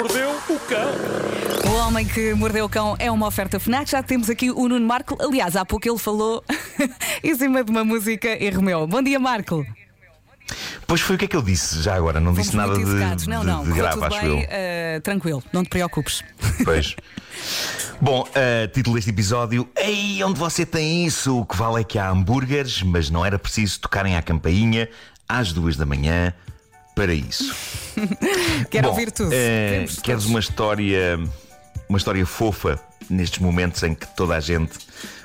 mordeu o cão. O Homem que Mordeu o Cão é uma oferta FNAC. Já temos aqui o Nuno Marco. Aliás, há pouco ele falou em cima de uma música e Romeu. Bom dia, Marco. Pois foi o que é que eu disse já agora, não disse nada de, educados. Não, de- não. de grave, acho bem, eu. eh, tranquilo, não te preocupes. Pois. Bom, uh, título deste episódio: Ei, onde você tem isso? O que vale é que há hambúrgueres, mas não era preciso tocarem à campainha às duas da manhã para isso. Quero Bom, ouvir tudo. eh, queres uma história, uma história fofa nestes momentos em que toda a gente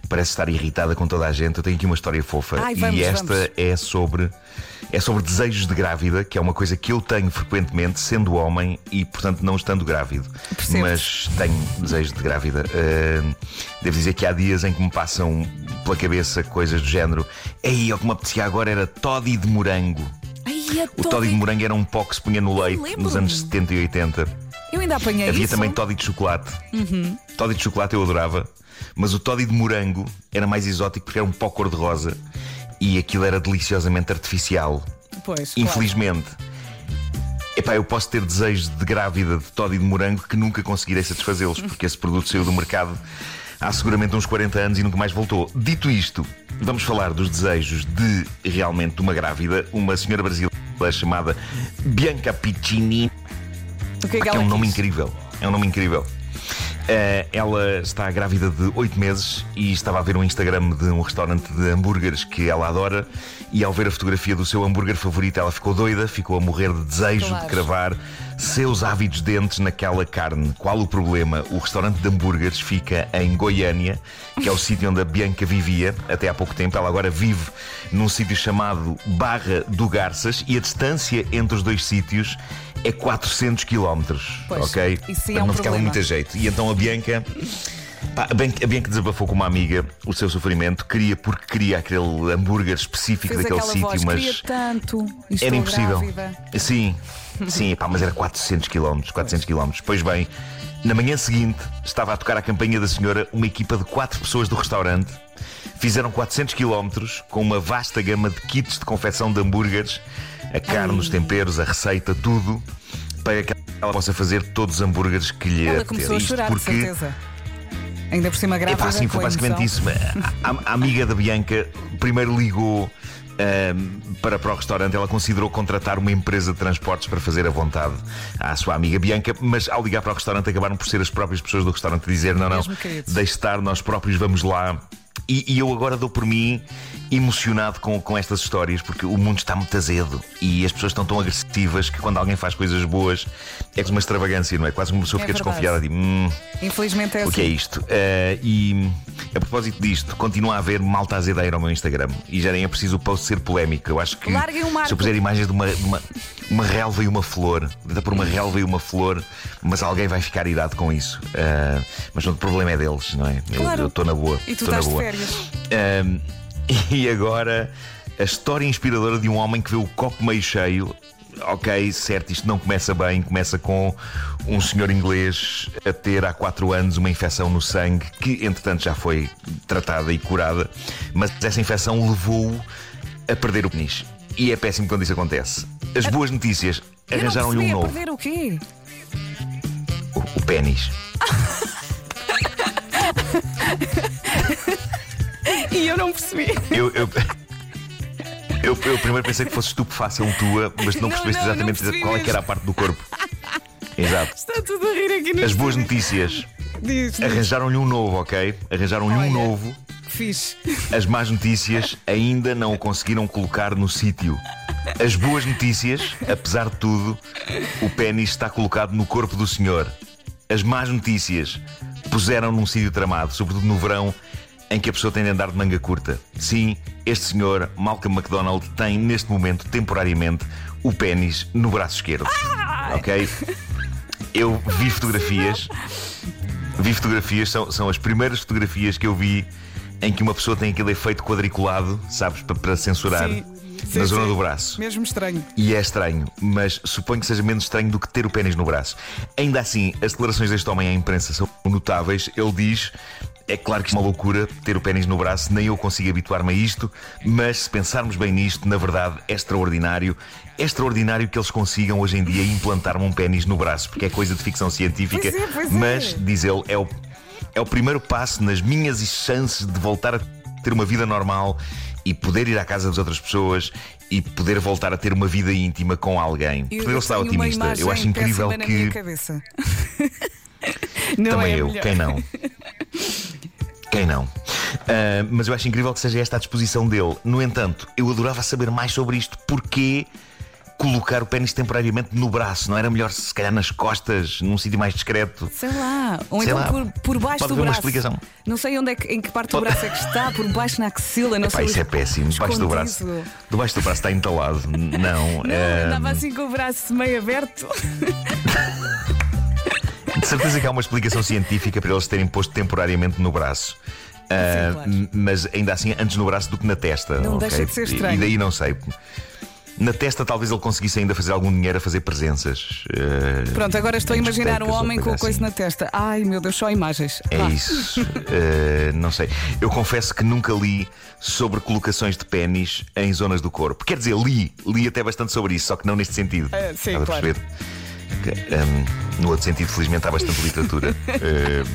parece estar irritada com toda a gente? Eu tenho aqui uma história fofa Ai, vamos, e esta vamos. é sobre é sobre desejos de grávida, que é uma coisa que eu tenho frequentemente, sendo homem e portanto não estando grávido. Percebo-te. Mas tenho desejos de grávida. Uh, devo dizer que há dias em que me passam pela cabeça coisas do género. Ei, o que me apetecia agora era toddy de morango. O toddy de morango era um pó que se punha no leite nos anos 70 e 80. Eu ainda apanhei Havia isso. Uhum. também toddy de chocolate. Toddy de chocolate eu adorava, mas o toddy de morango era mais exótico porque era um pó cor-de-rosa e aquilo era deliciosamente artificial. Pois, claro. Infelizmente. Epá, eu posso ter desejos de grávida de toddy de morango que nunca conseguirei satisfazê-los, porque esse produto saiu do mercado há seguramente uns 40 anos e nunca mais voltou. Dito isto, vamos falar dos desejos de realmente uma grávida, uma senhora brasileira chamada Bianca Piccini. O que é que É ela um nome quis? incrível. É um nome incrível. Eh, ela está grávida de 8 meses e estava a ver um Instagram de um restaurante de hambúrgueres que ela adora. E ao ver a fotografia do seu hambúrguer favorito, ela ficou doida, ficou a morrer de desejo Claro. de cravar seus ávidos dentes naquela carne. Qual o problema? O restaurante de hambúrgueres fica em Goiânia, que é o sítio onde a Bianca vivia até há pouco tempo. Ela agora vive num sítio chamado Barra do Garças e a distância entre os dois sítios é 400 quilómetros. Pois, ok? isso é um não ficava muito a jeito. E então a Bianca. pá, a Bianca a Bianca desabafou com uma amiga o seu sofrimento, queria porque queria aquele hambúrguer específico Fez daquele sítio, mas queria tanto. era impossível. grávida. Sim, sim, pá, mas era 400 km, 400 km. Pois bem, na manhã seguinte estava a tocar a campanha da senhora uma equipa de quatro pessoas do restaurante. Fizeram 400 km com uma vasta gama de kits de confecção de hambúrgueres, a carne, os temperos, a receita, tudo, para que ela possa fazer todos os hambúrgueres que lhe Ela começou a chorar, de porque certeza. Ainda por cima é grávida. pá, sim, foi basicamente isso. A, a- a amiga da Bianca primeiro ligou ahm, para, para o restaurante. Ela considerou contratar uma empresa de transportes para fazer a vontade à sua amiga Bianca, mas ao ligar para o restaurante acabaram por ser as próprias pessoas do restaurante a dizer: não, não, deixe estar, nós próprios vamos lá. E, e eu agora dou por mim emocionado com, com estas histórias, porque o mundo está muito azedo e as pessoas estão tão agressivas que quando alguém faz coisas boas é uma extravagância, não é? Quase uma pessoa É fica verdade. desconfiada de hum, Infelizmente é o assim. que é isto? Eh, e a propósito disto, continua a haver malta azedeira ao meu Instagram e já nem é preciso o post ser polémico. Eu acho que Larguem o Marco. se eu puser imagens de uma, de uma, uma relva e uma flor, dá por uma relva e uma flor, mas alguém vai ficar irado com isso. Eh, mas o problema é deles, não é? Eu- Claro. Eu estou na boa. E tu estou na estás de boa. férias. Ahm, e agora, a história inspiradora de um homem que vê o copo meio cheio. Ok, certo, isto não começa bem. Começa com um senhor inglês a ter há 4 anos uma infecção no sangue, que entretanto já foi tratada e curada, mas essa infecção levou-o a perder o peniche. E é péssimo quando isso acontece. As boas notícias arranjaram-lhe um a novo. perder o quê? O, o pênis. E eu não percebi. Eu, eu, eu, eu primeiro pensei que fosse estupefação tua, mas não Não, percebeste não, não exatamente percebi qual é que era a parte do corpo. Exato. Está tudo a rir aqui no As boas estúdio. notícias Diz, diz. arranjaram-lhe um novo, ok? Arranjaram-lhe Olha. um novo. Fiz. As más notícias ainda não o conseguiram colocar no sítio. As boas notícias, apesar de tudo, o pênis está colocado no corpo do senhor. As más notícias puseram num sítio tramado, sobretudo no verão, em que a pessoa tem de andar de manga curta. Sim, este senhor, Malcolm McDonald, tem neste momento, temporariamente, o pênis no braço esquerdo. Ok? Eu vi fotografias. Vi fotografias, são, são as primeiras fotografias que eu vi em que uma pessoa tem aquele efeito quadriculado, sabes, para, para censurar Sim. na Sim, zona sim. do braço. Mesmo estranho. E é estranho, mas suponho que seja menos estranho do que ter o pênis no braço. Ainda assim, as declarações deste homem à imprensa são notáveis. Ele diz: É claro que isto é uma loucura ter o pênis no braço, nem eu consigo habituar-me a isto, mas se pensarmos bem nisto, na verdade é extraordinário. É extraordinário que eles consigam hoje em dia implantar-me um pênis no braço, porque é coisa de ficção científica, Pois é, pois é. mas, diz ele, é o, é o primeiro passo nas minhas chances de voltar a ter uma vida normal e poder ir à casa das outras pessoas e poder voltar a ter uma vida íntima com alguém. Eu tenho uma otimista. Eu acho incrível péssima na minha que. cabeça. Não Também é eu, melhor. quem não? Quem não? Ah, mas eu acho incrível que seja esta a disposição dele. No entanto, eu adorava saber mais sobre isto. Porquê colocar o pênis temporariamente no braço? Não era melhor, se calhar, nas costas, num sítio mais discreto? Sei lá, ou Sei então lá. por, por baixo Pode do haver uma braço. explicação. Não sei onde é que, em que parte do Pode- braço é que está, por baixo na axila, não Epá, sei. isso é péssimo. Debaixo do braço. escondido. Debaixo do braço está entalado. Não. Não, ah, andava assim com o braço meio aberto. De certeza que há uma explicação científica para eles terem posto temporariamente no braço. Ah, claro. m- Mas ainda assim, antes no braço do que na testa. Não ok? deixa de ser E- estranho. E daí não sei. Na testa, talvez ele conseguisse ainda fazer algum dinheiro a fazer presenças. Ah, Pronto, agora estou a imaginar um homem com a coisa assim. na testa. Ai meu Deus, só imagens. É Vá. isso. Ah, não sei. Eu confesso que nunca li sobre colocações de pênis em zonas do corpo. Quer dizer, li. Li até bastante sobre isso, só que não neste sentido. Ah, sim, claro. ahm, no outro sentido, felizmente, há bastante literatura. Ah,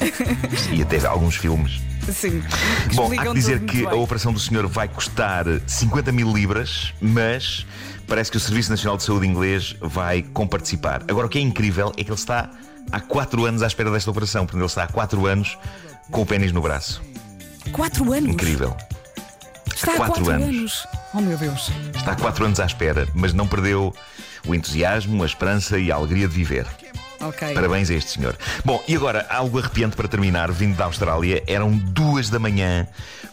e até alguns filmes. Sim. Bom, há que dizer que a operação do senhor vai custar 50 mil libras, mas parece que o Serviço Nacional de Saúde inglês vai comparticipar. Agora, o que é incrível é que ele está há 4 anos à espera desta operação, porque ele está há 4 anos com o pênis no braço. Quatro anos. Incrível. Está há quatro quatro, anos. anos. Oh meu Deus. Está há 4 anos à espera, mas não perdeu o entusiasmo, a esperança e a alegria de viver. Ok. Parabéns a este senhor. Bom, e agora, algo arrepiante para terminar, vindo da Austrália, eram duas da manhã,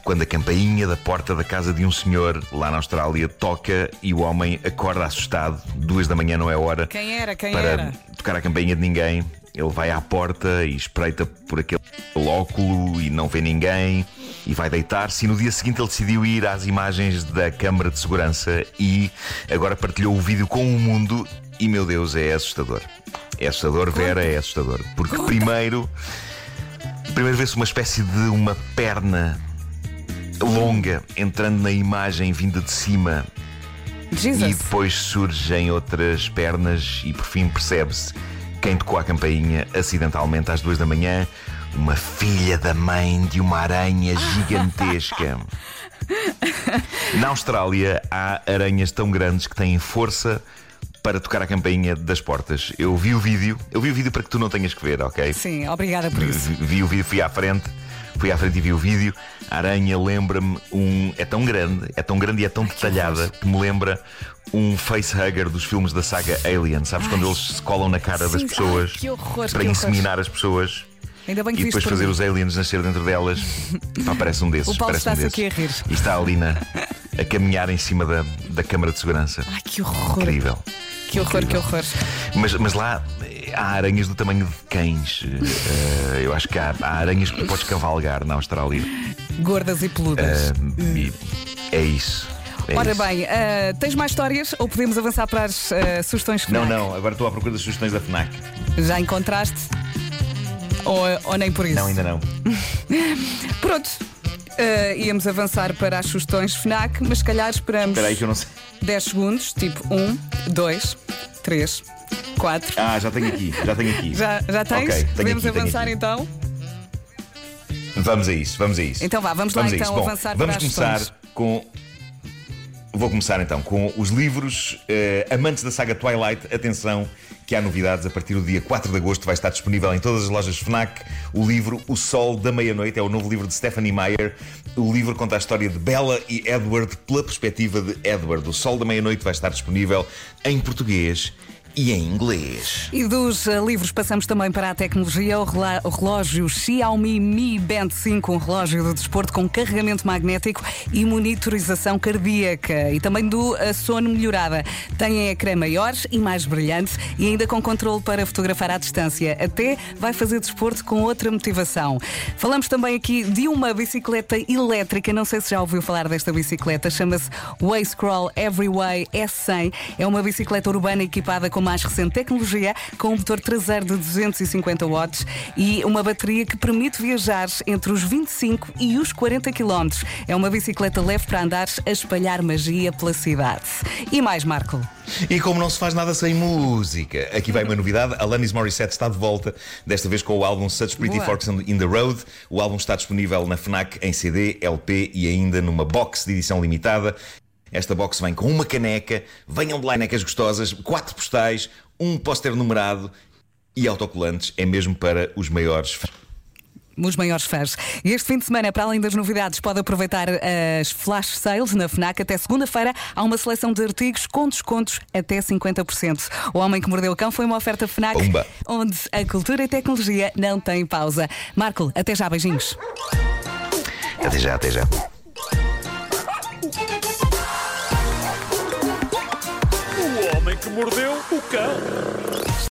quando a campainha da porta da casa de um senhor lá na Austrália toca e o homem acorda assustado. Duas da manhã não é hora Quem era? Quem para era? tocar a campainha de ninguém. Ele vai à porta e espreita por aquele óculo e não vê ninguém e vai deitar-se. E no dia seguinte ele decidiu ir às imagens da câmara de segurança e agora partilhou o vídeo com o mundo. E meu Deus, é assustador. É assustador, Vera, é assustador. Porque primeiro, primeiro vê-se uma espécie de uma perna longa entrando na imagem vinda de cima e Jesus. depois surgem outras pernas e por fim percebe-se quem tocou a campainha acidentalmente às duas da manhã. Uma filha da mãe de uma aranha gigantesca. Na Austrália há aranhas tão grandes que têm força para tocar a campainha das portas. Eu vi o vídeo, eu vi o vídeo para que tu não tenhas que ver, ok? Sim, obrigada por isso. Vi, vi o vídeo, fui à frente, fui à frente e vi o vídeo. A aranha lembra-me um. É tão grande, é tão grande e é tão detalhada que me lembra um facehugger dos filmes da saga Alien. Sabes quando eles se colam na cara das Sim, pessoas ai, que horror, para inseminar as pessoas e depois fazer mim. os aliens nascer dentro delas. Pá, parece um desses. O Paulo um está-se desses. aqui a rir. E está ali na, a caminhar em cima da, da câmara de segurança. Ai, que horror. Incrível. Que horror, que horror. Mas, mas lá há aranhas do tamanho de cães. Eh, eu acho que há, há aranhas que podes cavalgar na Austrália. Gordas e peludas. E é isso. é Ora isso. bem, ah, tens mais histórias ou podemos avançar para as sugestões Não, FNAC? não, agora estou à procura das sugestões da FNAC. Já encontraste? Ou, ou nem por isso? Não, ainda não. Pronto. íamos avançar para as sugestões FNAC, mas se calhar esperamos Espera aí que eu não sei. 10 segundos, tipo 1, 2, 3, 4. Ah, já tenho aqui, já tenho aqui. Já, já tens? Ok, tenho Podemos aqui, avançar então? Vamos a isso, vamos a isso. Então vá, vamos lá a então. Bom, avançar vamos para as começar com. Vou começar então com os livros eh, amantes da saga Twilight. Atenção, que há novidades. A partir do dia 4 de agosto vai estar disponível em todas as lojas Fnac o livro O Sol da Meia-Noite. É o novo livro de Stephanie Meyer. O livro conta a história de Bella e Edward pela perspectiva de Edward. O Sol da Meia-Noite vai estar disponível em português e em inglês. E dos ah, livros passamos também para a tecnologia, o, o relógio Xiaomi Mi Band 5, um relógio do desporto com carregamento magnético e monitorização cardíaca. E também do ah, sono melhorada. Tem ecrã maiores e mais brilhante e ainda com controle para fotografar à distância. Até vai fazer desporto com outra motivação. Falamos também aqui de uma bicicleta elétrica, não sei se já ouviu falar desta bicicleta, chama-se Way Scroll Everyway S100. É uma bicicleta urbana equipada com mais recente tecnologia, com um motor traseiro de 250 watts e uma bateria que permite viajar entre os 25 e os 40 km. É uma bicicleta leve para andar a espalhar magia pela cidade. E mais, Marco? E como não se faz nada sem música, aqui vai uma novidade: Alanis Morissette está de volta, desta vez com o álbum Such Pretty Boa. Forks in the Road. O álbum está disponível na Fnac em CD, LP e ainda numa box de edição limitada. Esta box vem com uma caneca, venham de lá canecas gostosas, quatro postais, um póster numerado e autocolantes. É mesmo para os maiores fãs. Os maiores fãs. E este fim de semana, para além das novidades, pode aproveitar as flash sales na FNAC. Até segunda-feira há uma seleção de artigos com descontos até 50%. O Homem que Mordeu o Cão foi uma oferta FNAC Pumba. onde a cultura e a tecnologia não têm pausa. Marco, até já, beijinhos. Até já, até já. Mordeu o cão.